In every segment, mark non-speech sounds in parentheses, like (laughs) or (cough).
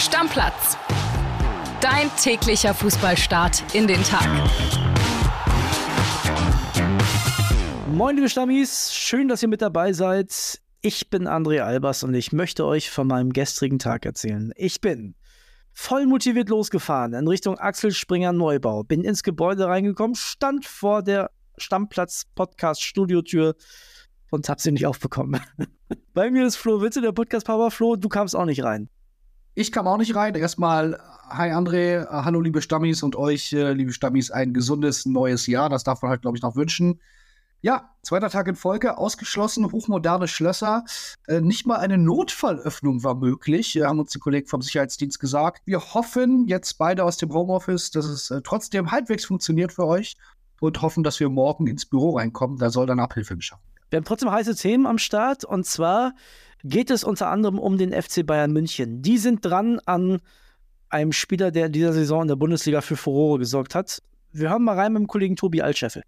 Stammplatz. Dein täglicher Fußballstart in den Tag. Moin, liebe Stammis, schön, dass ihr mit dabei seid. Ich bin André Albers und ich möchte euch von meinem gestrigen Tag erzählen. Ich bin voll motiviert losgefahren in Richtung Axel Springer Neubau, bin ins Gebäude reingekommen, stand vor der Stammplatz-Podcast-Studiotür und hab sie nicht aufbekommen. (laughs) Bei mir ist Flo Witze, der Podcast-Power. Flo, du kamst auch nicht rein. Ich kam auch nicht rein. Erstmal, hi André, hallo liebe Stammis und euch, äh, liebe Stammis, ein gesundes neues Jahr. Das darf man halt, glaube ich, noch wünschen. Ja, zweiter Tag in Folge, ausgeschlossen, hochmoderne Schlösser. Äh, nicht mal eine Notfallöffnung war möglich, äh, haben uns die Kollegen vom Sicherheitsdienst gesagt. Wir hoffen jetzt beide aus dem Homeoffice, dass es äh, trotzdem halbwegs funktioniert für euch und hoffen, dass wir morgen ins Büro reinkommen. Da soll dann Abhilfe geschaffen werden. Wir haben trotzdem heiße Themen am Start und zwar geht es unter anderem um den FC Bayern München. Die sind dran an einem Spieler, der in dieser Saison in der Bundesliga für Furore gesorgt hat. Wir hören mal rein mit dem Kollegen Tobi Altscheffel.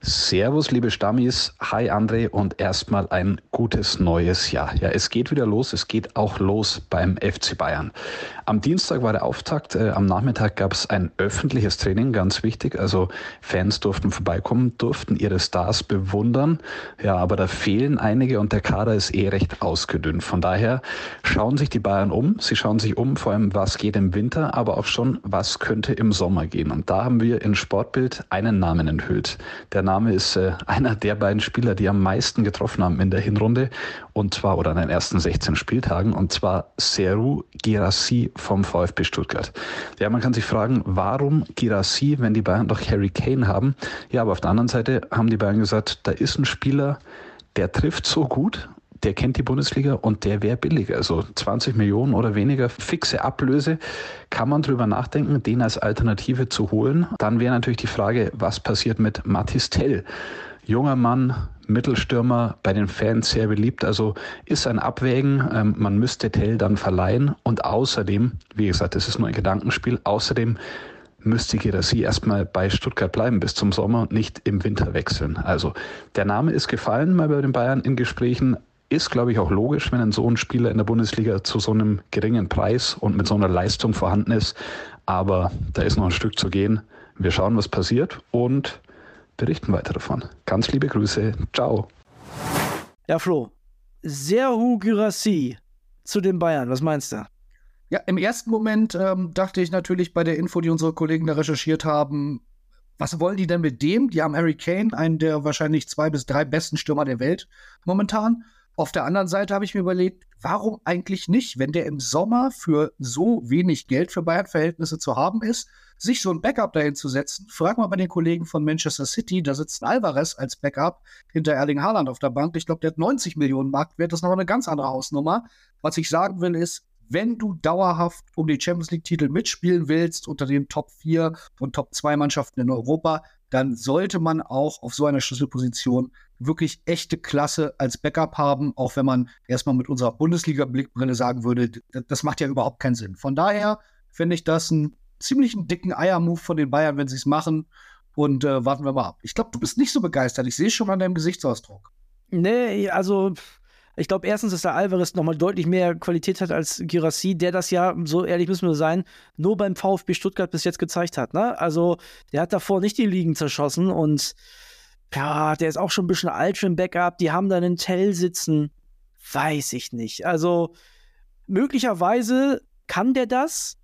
Servus, liebe Stammis. Hi, André und erstmal ein gutes neues Jahr. Ja, es geht wieder los. Es geht auch los beim FC Bayern. Am Dienstag war der Auftakt. Äh, am Nachmittag gab es ein öffentliches Training, ganz wichtig. Also Fans durften vorbeikommen, durften ihre Stars bewundern. Ja, aber da fehlen einige und der Kader ist eh recht ausgedünnt. Von daher schauen sich die Bayern um. Sie schauen sich um, vor allem, was geht im Winter, aber auch schon, was könnte im Sommer gehen. Und da haben wir in Sportbild einen Namen enthüllt. Der Name ist äh, einer der beiden Spieler, die am meisten getroffen haben in der Hinrunde. Und zwar, oder an den ersten 16 Spieltagen. Und zwar Seru Girassi vom VfB Stuttgart. Ja, man kann sich fragen, warum Girassi, wenn die Bayern doch Harry Kane haben? Ja, aber auf der anderen Seite haben die Bayern gesagt, da ist ein Spieler, der trifft so gut, der kennt die Bundesliga und der wäre billiger. Also 20 Millionen oder weniger fixe Ablöse. Kann man drüber nachdenken, den als Alternative zu holen? Dann wäre natürlich die Frage, was passiert mit Mathis Tell? Junger Mann, Mittelstürmer, bei den Fans sehr beliebt. Also ist ein Abwägen. Ähm, man müsste Tell dann verleihen. Und außerdem, wie gesagt, das ist nur ein Gedankenspiel, außerdem müsste Gerassi erstmal bei Stuttgart bleiben bis zum Sommer und nicht im Winter wechseln. Also der Name ist gefallen mal bei den Bayern in Gesprächen. Ist, glaube ich, auch logisch, wenn ein so ein Spieler in der Bundesliga zu so einem geringen Preis und mit so einer Leistung vorhanden ist. Aber da ist noch ein Stück zu gehen. Wir schauen, was passiert und berichten weiter davon. Ganz liebe Grüße. Ciao. Ja, Flo. Serhu Gyrassi zu den Bayern. Was meinst du? Ja, im ersten Moment ähm, dachte ich natürlich bei der Info, die unsere Kollegen da recherchiert haben, was wollen die denn mit dem? Die haben Harry Kane, einen der wahrscheinlich zwei bis drei besten Stürmer der Welt momentan. Auf der anderen Seite habe ich mir überlegt, warum eigentlich nicht, wenn der im Sommer für so wenig Geld für Bayern-Verhältnisse zu haben ist, sich so ein Backup dahin zu setzen. Frag mal bei den Kollegen von Manchester City, da sitzt Alvarez als Backup hinter Erling Haaland auf der Bank. Ich glaube, der hat 90 Millionen Marktwert, das ist noch eine ganz andere Hausnummer. Was ich sagen will, ist, wenn du dauerhaft um die Champions League-Titel mitspielen willst, unter den Top 4 und Top 2 Mannschaften in Europa, dann sollte man auch auf so einer Schlüsselposition wirklich echte Klasse als Backup haben, auch wenn man erstmal mit unserer Bundesliga-Blickbrille sagen würde, das macht ja überhaupt keinen Sinn. Von daher finde ich das einen ziemlichen dicken Eiermove von den Bayern, wenn sie es machen. Und äh, warten wir mal ab. Ich glaube, du bist nicht so begeistert. Ich sehe es schon an deinem Gesichtsausdruck. Nee, also ich glaube, erstens, dass der Alvarez nochmal deutlich mehr Qualität hat als Girassi, der das ja, so ehrlich müssen wir sein, nur beim VfB Stuttgart bis jetzt gezeigt hat. Ne? Also, der hat davor nicht die Ligen zerschossen und ja, der ist auch schon ein bisschen alt für ein Backup. Die haben da einen Tell sitzen. Weiß ich nicht. Also, möglicherweise kann der das.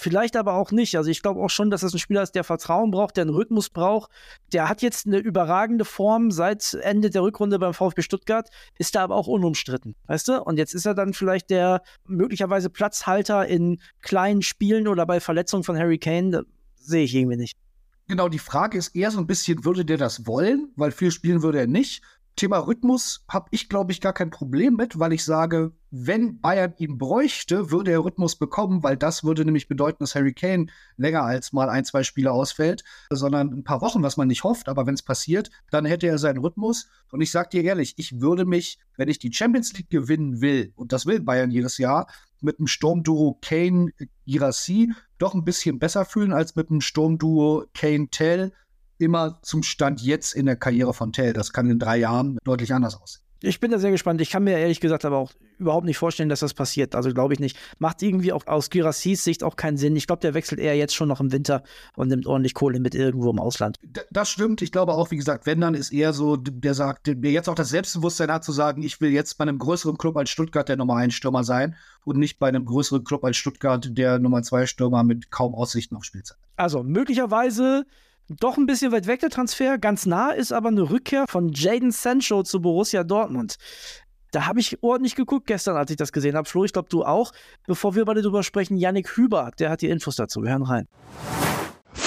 Vielleicht aber auch nicht. Also ich glaube auch schon, dass das ein Spieler ist, der Vertrauen braucht, der einen Rhythmus braucht. Der hat jetzt eine überragende Form seit Ende der Rückrunde beim VfB Stuttgart, ist da aber auch unumstritten, weißt du? Und jetzt ist er dann vielleicht der möglicherweise Platzhalter in kleinen Spielen oder bei Verletzungen von Harry Kane. Sehe ich irgendwie nicht. Genau, die Frage ist eher so ein bisschen, würde der das wollen? Weil viel spielen würde er nicht. Thema Rhythmus habe ich, glaube ich, gar kein Problem mit, weil ich sage, wenn Bayern ihn bräuchte, würde er Rhythmus bekommen, weil das würde nämlich bedeuten, dass Harry Kane länger als mal ein, zwei Spiele ausfällt, sondern ein paar Wochen, was man nicht hofft, aber wenn es passiert, dann hätte er seinen Rhythmus. Und ich sage dir ehrlich, ich würde mich, wenn ich die Champions League gewinnen will, und das will Bayern jedes Jahr, mit einem Sturmduo Kane-Girassi doch ein bisschen besser fühlen als mit einem Sturmduo Kane-Tell immer zum Stand jetzt in der Karriere von Tell. Das kann in drei Jahren deutlich anders aussehen. Ich bin da sehr gespannt. Ich kann mir ehrlich gesagt aber auch überhaupt nicht vorstellen, dass das passiert. Also glaube ich nicht. Macht irgendwie auch aus Girassis Sicht auch keinen Sinn. Ich glaube, der wechselt eher jetzt schon noch im Winter und nimmt ordentlich Kohle mit irgendwo im Ausland. Das stimmt. Ich glaube auch, wie gesagt, wenn dann ist eher so, der sagt, der jetzt auch das Selbstbewusstsein hat zu sagen, ich will jetzt bei einem größeren Club als Stuttgart der Nummer 1 Stürmer sein und nicht bei einem größeren Club als Stuttgart der Nummer 2 Stürmer mit kaum Aussichten auf Spielzeit. Also möglicherweise doch ein bisschen weit weg der Transfer. Ganz nah ist aber eine Rückkehr von Jaden Sancho zu Borussia Dortmund. Da habe ich ordentlich geguckt gestern, als ich das gesehen habe. Flo, ich glaube, du auch. Bevor wir beide drüber sprechen, Yannick Hüber, der hat die Infos dazu. Wir hören rein.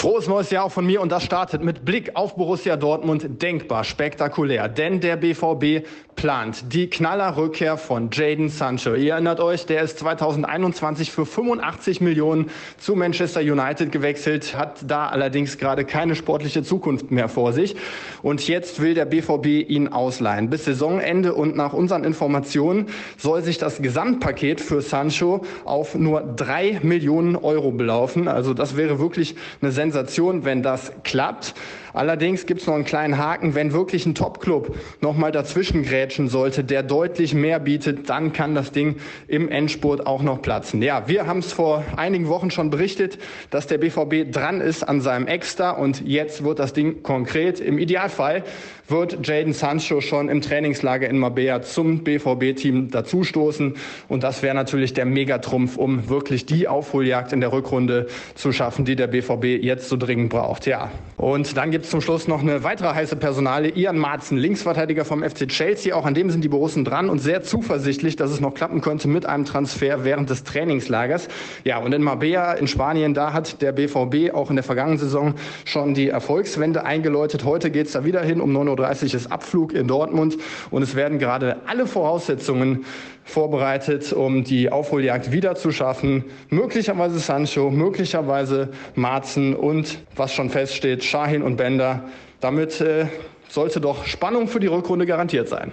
Frohes neues Jahr auch von mir und das startet mit Blick auf Borussia Dortmund denkbar spektakulär, denn der BVB plant die Knallerrückkehr von Jaden Sancho. Ihr erinnert euch, der ist 2021 für 85 Millionen zu Manchester United gewechselt, hat da allerdings gerade keine sportliche Zukunft mehr vor sich und jetzt will der BVB ihn ausleihen. Bis Saisonende und nach unseren Informationen soll sich das Gesamtpaket für Sancho auf nur drei Millionen Euro belaufen. Also das wäre wirklich eine Sensation, wenn das klappt. Allerdings gibt es noch einen kleinen Haken, wenn wirklich ein Top-Club nochmal dazwischen grätschen sollte, der deutlich mehr bietet, dann kann das Ding im Endspurt auch noch platzen. Ja, wir haben es vor einigen Wochen schon berichtet, dass der BVB dran ist an seinem Extra und jetzt wird das Ding konkret. Im Idealfall wird Jaden Sancho schon im Trainingslager in Marbella zum BVB-Team dazustoßen. Und das wäre natürlich der Megatrumpf, um wirklich die Aufholjagd in der Rückrunde zu schaffen, die der BVB jetzt so dringend braucht. Ja. Und dann gibt es zum Schluss noch eine weitere heiße Personale. Ian Marzen, Linksverteidiger vom FC Chelsea. Auch an dem sind die Borussen dran und sehr zuversichtlich, dass es noch klappen könnte mit einem Transfer während des Trainingslagers. Ja, und in Marbella in Spanien, da hat der BVB auch in der vergangenen Saison schon die Erfolgswende eingeläutet. Heute geht es da wieder hin um 9 Uhr ist Abflug in Dortmund und es werden gerade alle Voraussetzungen vorbereitet, um die Aufholjagd wieder zu schaffen. Möglicherweise Sancho, möglicherweise Marzen und, was schon feststeht, Shahin und Bender. Damit äh, sollte doch Spannung für die Rückrunde garantiert sein.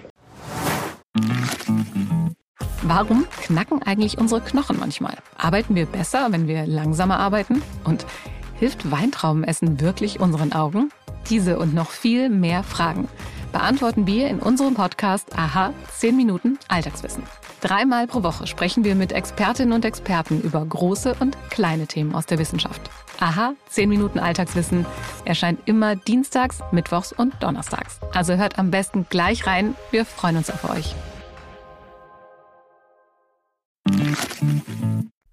Warum knacken eigentlich unsere Knochen manchmal? Arbeiten wir besser, wenn wir langsamer arbeiten? Und hilft Weintraubenessen wirklich unseren Augen? Diese und noch viel mehr Fragen beantworten wir in unserem Podcast Aha 10 Minuten Alltagswissen. Dreimal pro Woche sprechen wir mit Expertinnen und Experten über große und kleine Themen aus der Wissenschaft. Aha 10 Minuten Alltagswissen erscheint immer dienstags, mittwochs und donnerstags. Also hört am besten gleich rein. Wir freuen uns auf euch.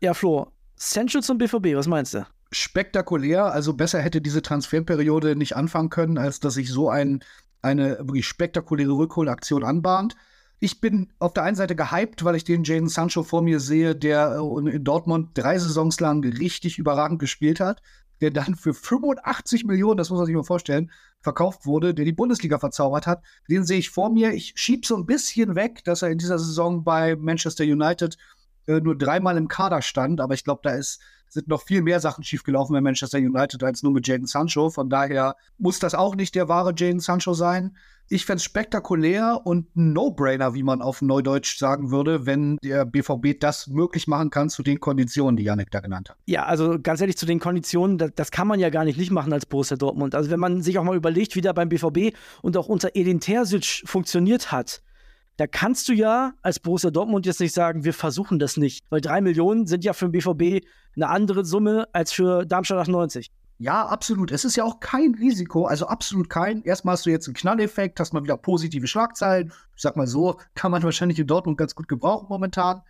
Ja, Flo, Sancho zum BVB, was meinst du? spektakulär. Also besser hätte diese Transferperiode nicht anfangen können, als dass sich so ein, eine wirklich spektakuläre Rückholaktion anbahnt. Ich bin auf der einen Seite gehypt, weil ich den Jaden Sancho vor mir sehe, der äh, in Dortmund drei Saisons lang richtig überragend gespielt hat, der dann für 85 Millionen, das muss man sich mal vorstellen, verkauft wurde, der die Bundesliga verzaubert hat. Den sehe ich vor mir. Ich schiebe so ein bisschen weg, dass er in dieser Saison bei Manchester United äh, nur dreimal im Kader stand, aber ich glaube, da ist sind noch viel mehr Sachen schiefgelaufen bei Manchester United als nur mit Jaden Sancho. Von daher muss das auch nicht der wahre Jaden Sancho sein. Ich fände es spektakulär und ein No-Brainer, wie man auf Neudeutsch sagen würde, wenn der BVB das möglich machen kann zu den Konditionen, die Janik da genannt hat. Ja, also ganz ehrlich, zu den Konditionen, das, das, kann man ja gar nicht nicht machen als Borussia Dortmund. Also wenn man sich auch mal überlegt, wie da beim BVB und auch unter Edin Terzic funktioniert hat, da kannst du ja als Borussia Dortmund jetzt nicht sagen, wir versuchen das nicht, weil drei Millionen sind ja für den BVB eine andere Summe als für Darmstadt 98. Ja, absolut. Es ist ja auch kein Risiko, also absolut kein. Erstmal hast du jetzt einen Knalleffekt, hast mal wieder positive Schlagzeilen. Ich sag mal so, kann man wahrscheinlich in Dortmund ganz gut gebrauchen momentan.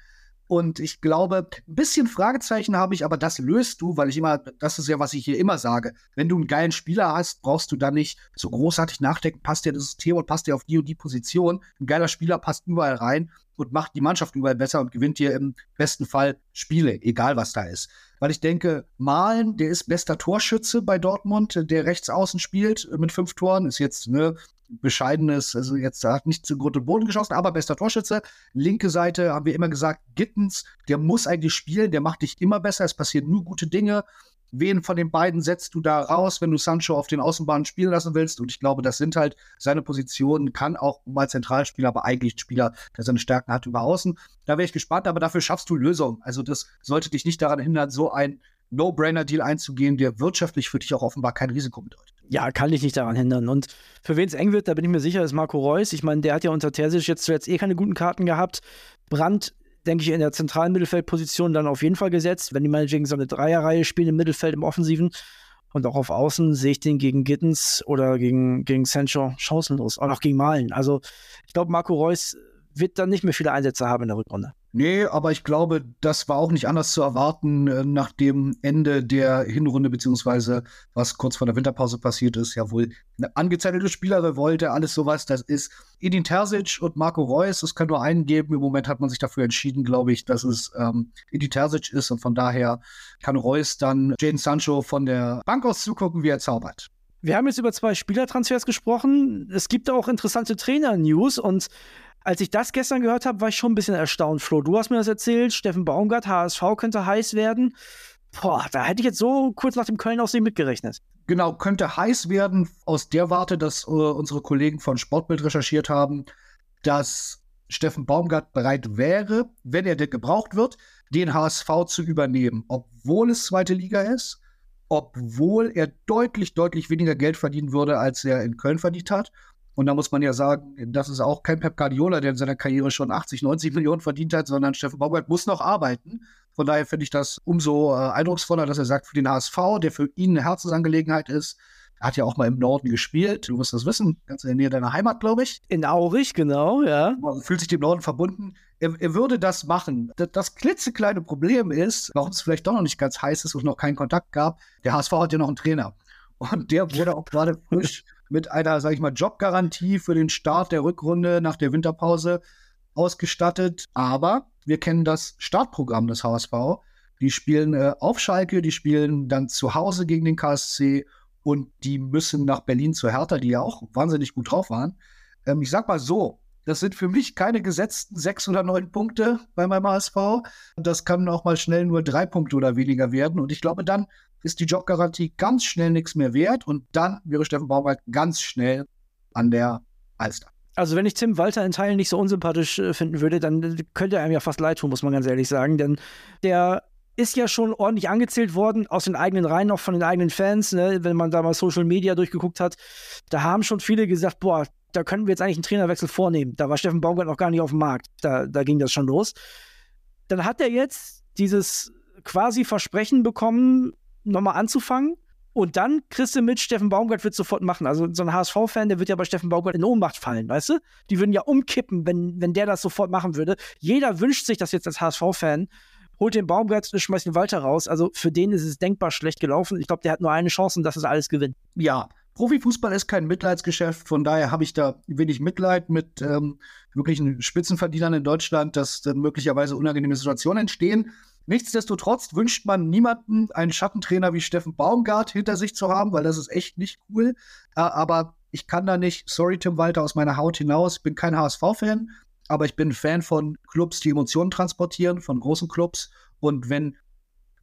Und ich glaube, ein bisschen Fragezeichen habe ich, aber das löst du, weil ich immer, das ist ja, was ich hier immer sage. Wenn du einen geilen Spieler hast, brauchst du da nicht so großartig nachdenken, passt dir das System und passt dir auf die und die Position. Ein geiler Spieler passt überall rein und macht die Mannschaft überall besser und gewinnt dir im besten Fall Spiele, egal was da ist. Weil ich denke, Malen, der ist bester Torschütze bei Dortmund, der rechts außen spielt mit fünf Toren, ist jetzt ne, bescheidenes, also jetzt hat nicht zu Grund und Boden geschossen, aber bester Torschütze. Linke Seite haben wir immer gesagt, Gittens, der muss eigentlich spielen, der macht dich immer besser, es passieren nur gute Dinge. Wen von den beiden setzt du da raus, wenn du Sancho auf den Außenbahnen spielen lassen willst? Und ich glaube, das sind halt seine Positionen, kann auch mal Zentralspieler, aber eigentlich ein Spieler, der seine Stärken hat über Außen. Da wäre ich gespannt, aber dafür schaffst du Lösungen. Also das sollte dich nicht daran hindern, so ein No-Brainer-Deal einzugehen, der wirtschaftlich für dich auch offenbar kein Risiko bedeutet. Ja, kann dich nicht daran hindern. Und für wen es eng wird, da bin ich mir sicher, ist Marco Reus. Ich meine, der hat ja unter Terzic jetzt zuletzt eh keine guten Karten gehabt. Brand, denke ich, in der zentralen Mittelfeldposition dann auf jeden Fall gesetzt. Wenn die meinetwegen so eine Dreierreihe spielen im Mittelfeld, im Offensiven und auch auf Außen, sehe ich den gegen Gittens oder gegen, gegen Sancho chancenlos. Auch noch gegen Malen. Also ich glaube, Marco Reus wird dann nicht mehr viele Einsätze haben in der Rückrunde. Nee, aber ich glaube, das war auch nicht anders zu erwarten äh, nach dem Ende der Hinrunde, beziehungsweise was kurz vor der Winterpause passiert ist. Ja, wohl eine angezeichnete Spielerrevolte, alles sowas. Das ist Edin Terzic und Marco Reus. Es kann nur einen geben. Im Moment hat man sich dafür entschieden, glaube ich, dass es ähm, Edin Terzic ist. Und von daher kann Reus dann Jaden Sancho von der Bank aus zugucken, wie er zaubert. Wir haben jetzt über zwei Spielertransfers gesprochen. Es gibt auch interessante Trainer-News und als ich das gestern gehört habe, war ich schon ein bisschen erstaunt, Flo. Du hast mir das erzählt, Steffen Baumgart, HSV könnte heiß werden. Boah, da hätte ich jetzt so kurz nach dem Köln aus mitgerechnet. Genau, könnte heiß werden aus der Warte, dass äh, unsere Kollegen von Sportbild recherchiert haben, dass Steffen Baumgart bereit wäre, wenn er denn gebraucht wird, den HSV zu übernehmen, obwohl es zweite Liga ist, obwohl er deutlich, deutlich weniger Geld verdienen würde, als er in Köln verdient hat und da muss man ja sagen, das ist auch kein Pep Guardiola, der in seiner Karriere schon 80, 90 Millionen verdient hat, sondern Steffen Baumgart muss noch arbeiten. Von daher finde ich das umso äh, eindrucksvoller, dass er sagt, für den HSV, der für ihn eine Herzensangelegenheit ist, er hat ja auch mal im Norden gespielt. Du musst das wissen, ganz in der Nähe deiner Heimat, glaube ich. In Aurich, genau, ja. Man fühlt sich dem Norden verbunden. Er, er würde das machen. Das, das, klitzekleine Problem ist, warum es vielleicht doch noch nicht ganz heiß ist und noch keinen Kontakt gab. Der HSV hat ja noch einen Trainer. Und der wurde auch gerade frisch (laughs) mit einer, sag ich mal, Jobgarantie für den Start der Rückrunde nach der Winterpause ausgestattet. Aber wir kennen das Startprogramm des HSV. Die spielen äh, auf Schalke, die spielen dann zu Hause gegen den KSC und die müssen nach Berlin zu Hertha, die ja auch wahnsinnig gut drauf waren. Ähm, ich sag mal so, das sind für mich keine gesetzten sechs oder neun Punkte bei meinem HSV. Das kann auch mal schnell nur drei Punkte oder weniger werden. Und ich glaube, dann ist die Jobgarantie ganz schnell nichts mehr wert und dann wäre Steffen Baumgart ganz schnell an der Alster. Also wenn ich Tim Walter in Teilen nicht so unsympathisch äh, finden würde, dann könnte er einem ja fast leid tun, muss man ganz ehrlich sagen. Denn der ist ja schon ordentlich angezählt worden, aus den eigenen Reihen, auch von den eigenen Fans, ne? wenn man da mal Social Media durchgeguckt hat. Da haben schon viele gesagt, boah, da können wir jetzt eigentlich einen Trainerwechsel vornehmen. Da war Steffen Baumgart noch gar nicht auf dem Markt. Da, da ging das schon los. Dann hat er jetzt dieses quasi Versprechen bekommen, nochmal anzufangen. Und dann kriegst du mit, Steffen Baumgart wird sofort machen. Also so ein HSV-Fan, der wird ja bei Steffen Baumgart in Ohnmacht fallen, weißt du? Die würden ja umkippen, wenn, wenn der das sofort machen würde. Jeder wünscht sich das jetzt als HSV-Fan. Holt den Baumgart, schmeißt den Walter raus. Also für den ist es denkbar schlecht gelaufen. Ich glaube, der hat nur eine Chance und das ist alles Gewinn. Ja, Profifußball ist kein Mitleidsgeschäft, von daher habe ich da wenig Mitleid mit ähm, wirklichen Spitzenverdienern in Deutschland, dass dann möglicherweise unangenehme Situationen entstehen. Nichtsdestotrotz wünscht man niemanden einen Schattentrainer wie Steffen Baumgart hinter sich zu haben, weil das ist echt nicht cool. Äh, aber ich kann da nicht, sorry Tim Walter, aus meiner Haut hinaus, bin kein HSV-Fan, aber ich bin Fan von Clubs, die Emotionen transportieren, von großen Clubs. Und wenn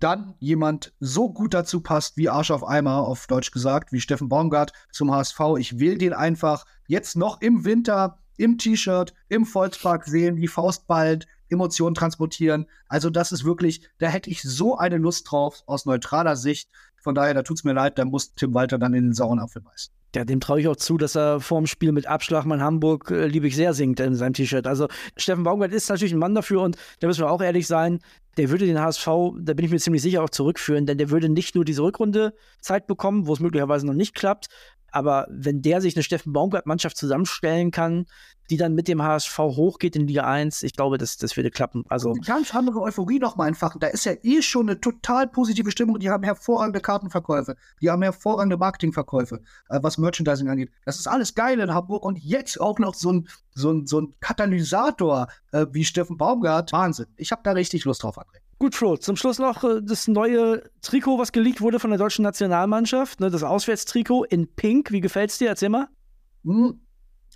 dann jemand so gut dazu passt wie Arsch auf Eimer, auf Deutsch gesagt, wie Steffen Baumgart zum HSV, ich will den einfach jetzt noch im Winter im T-Shirt, im Volkspark sehen, die Faust bald, Emotionen transportieren. Also das ist wirklich, da hätte ich so eine Lust drauf aus neutraler Sicht. Von daher, da tut es mir leid, da muss Tim Walter dann in den sauren Apfel beißen. Ja, dem traue ich auch zu, dass er vorm Spiel mit Abschlag mein Hamburg äh, liebe ich sehr singt in seinem T-Shirt. Also Steffen Baumgart ist natürlich ein Mann dafür und da müssen wir auch ehrlich sein, der würde den HSV, da bin ich mir ziemlich sicher, auch zurückführen, denn der würde nicht nur diese Rückrunde Zeit bekommen, wo es möglicherweise noch nicht klappt, aber wenn der sich eine Steffen Baumgart-Mannschaft zusammenstellen kann, die dann mit dem HSV hochgeht in Liga 1, ich glaube, das, das würde klappen. Also eine ganz andere Euphorie nochmal entfachen. Da ist ja eh schon eine total positive Stimmung. Die haben hervorragende Kartenverkäufe, die haben hervorragende Marketingverkäufe, äh, was Merchandising angeht. Das ist alles geil in Hamburg und jetzt auch noch so ein, so ein, so ein Katalysator äh, wie Steffen Baumgart. Wahnsinn. Ich habe da richtig Lust drauf, André. Gut, Flo, zum Schluss noch äh, das neue Trikot, was geleakt wurde von der deutschen Nationalmannschaft, ne, das Auswärtstrikot in Pink. Wie gefällt es dir? Erzähl mal. Hm.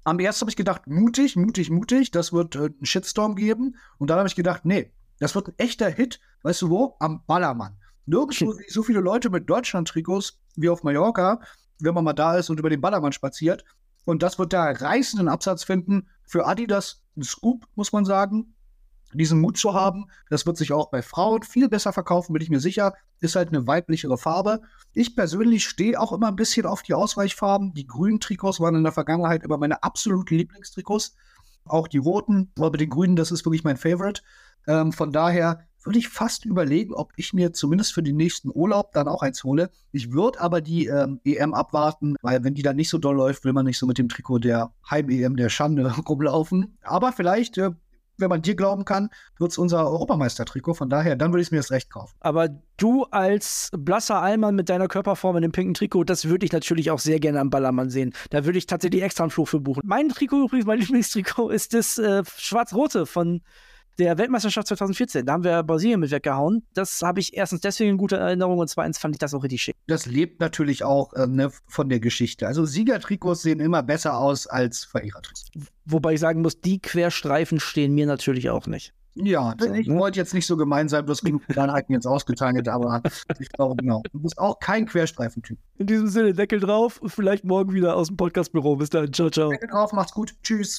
Am ersten habe ich gedacht, mutig, mutig, mutig, das wird äh, einen Shitstorm geben. Und dann habe ich gedacht, nee, das wird ein echter Hit. Weißt du wo? Am Ballermann. Nirgendwo (laughs) hm. so viele Leute mit Deutschland-Trikots wie auf Mallorca, wenn man mal da ist und über den Ballermann spaziert. Und das wird da reißenden Absatz finden. Für Adidas ein Scoop, muss man sagen diesen Mut zu haben. Das wird sich auch bei Frauen viel besser verkaufen, bin ich mir sicher. Ist halt eine weiblichere Farbe. Ich persönlich stehe auch immer ein bisschen auf die Ausweichfarben. Die grünen Trikots waren in der Vergangenheit immer meine absoluten Lieblingstrikots. Auch die roten, aber den grünen, das ist wirklich mein Favorite. Ähm, von daher würde ich fast überlegen, ob ich mir zumindest für den nächsten Urlaub dann auch eins hole. Ich würde aber die ähm, EM abwarten, weil wenn die dann nicht so doll läuft, will man nicht so mit dem Trikot der Heim-EM der Schande (laughs) rumlaufen. Aber vielleicht äh, wenn man dir glauben kann, wird es unser Europameister-Trikot. Von daher, dann würde ich mir das recht kaufen. Aber du als blasser Allmann mit deiner Körperform in dem pinken Trikot, das würde ich natürlich auch sehr gerne am Ballermann sehen. Da würde ich tatsächlich extra einen Flug für buchen. Mein Trikot übrigens, mein Lieblingstrikot, ist das äh, schwarz-rote von der Weltmeisterschaft 2014. Da haben wir Brasilien mit weggehauen. Das habe ich erstens deswegen in guter Erinnerung und zweitens fand ich das auch richtig schick. Das lebt natürlich auch äh, ne, von der Geschichte. Also Siegertrikots sehen immer besser aus als Verlierertrikots. Wobei ich sagen muss, die Querstreifen stehen mir natürlich auch nicht. Ja, ich ne? wollte jetzt nicht so gemein sein, bloß genug (laughs) Kleinheiten jetzt ausgeteilt, aber ich glaube, genau. Du bist auch kein Querstreifentyp. In diesem Sinne, Deckel drauf, vielleicht morgen wieder aus dem Podcastbüro. Bis dann, ciao, ciao. Deckel drauf, macht's gut, tschüss.